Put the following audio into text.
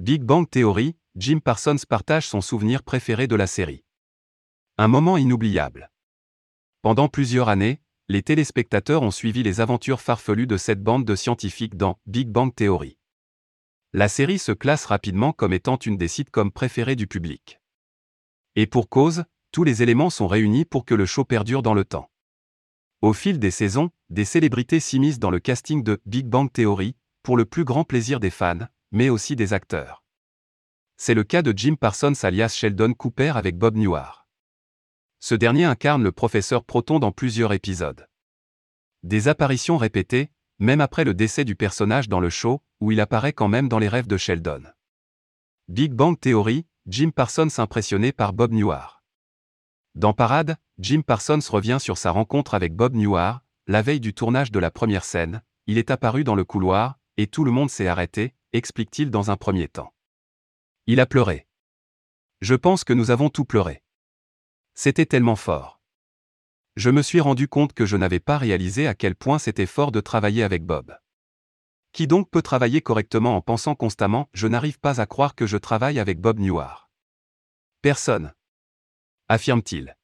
Big Bang Theory, Jim Parsons partage son souvenir préféré de la série. Un moment inoubliable. Pendant plusieurs années, les téléspectateurs ont suivi les aventures farfelues de cette bande de scientifiques dans Big Bang Theory. La série se classe rapidement comme étant une des sitcoms préférées du public. Et pour cause, tous les éléments sont réunis pour que le show perdure dans le temps. Au fil des saisons, des célébrités s'immiscent dans le casting de Big Bang Theory, pour le plus grand plaisir des fans, mais aussi des acteurs. C'est le cas de Jim Parsons alias Sheldon Cooper avec Bob Newhart. Ce dernier incarne le professeur Proton dans plusieurs épisodes. Des apparitions répétées, même après le décès du personnage dans le show, où il apparaît quand même dans les rêves de Sheldon. Big Bang Theory, Jim Parsons impressionné par Bob Newhart. Dans Parade, Jim Parsons revient sur sa rencontre avec Bob Newhart, la veille du tournage de la première scène, il est apparu dans le couloir, et tout le monde s'est arrêté, explique-t-il dans un premier temps. Il a pleuré. Je pense que nous avons tout pleuré. C'était tellement fort. Je me suis rendu compte que je n'avais pas réalisé à quel point c'était fort de travailler avec Bob. Qui donc peut travailler correctement en pensant constamment Je n'arrive pas à croire que je travaille avec Bob Newhart. Personne. affirme-t-il.